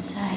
inside.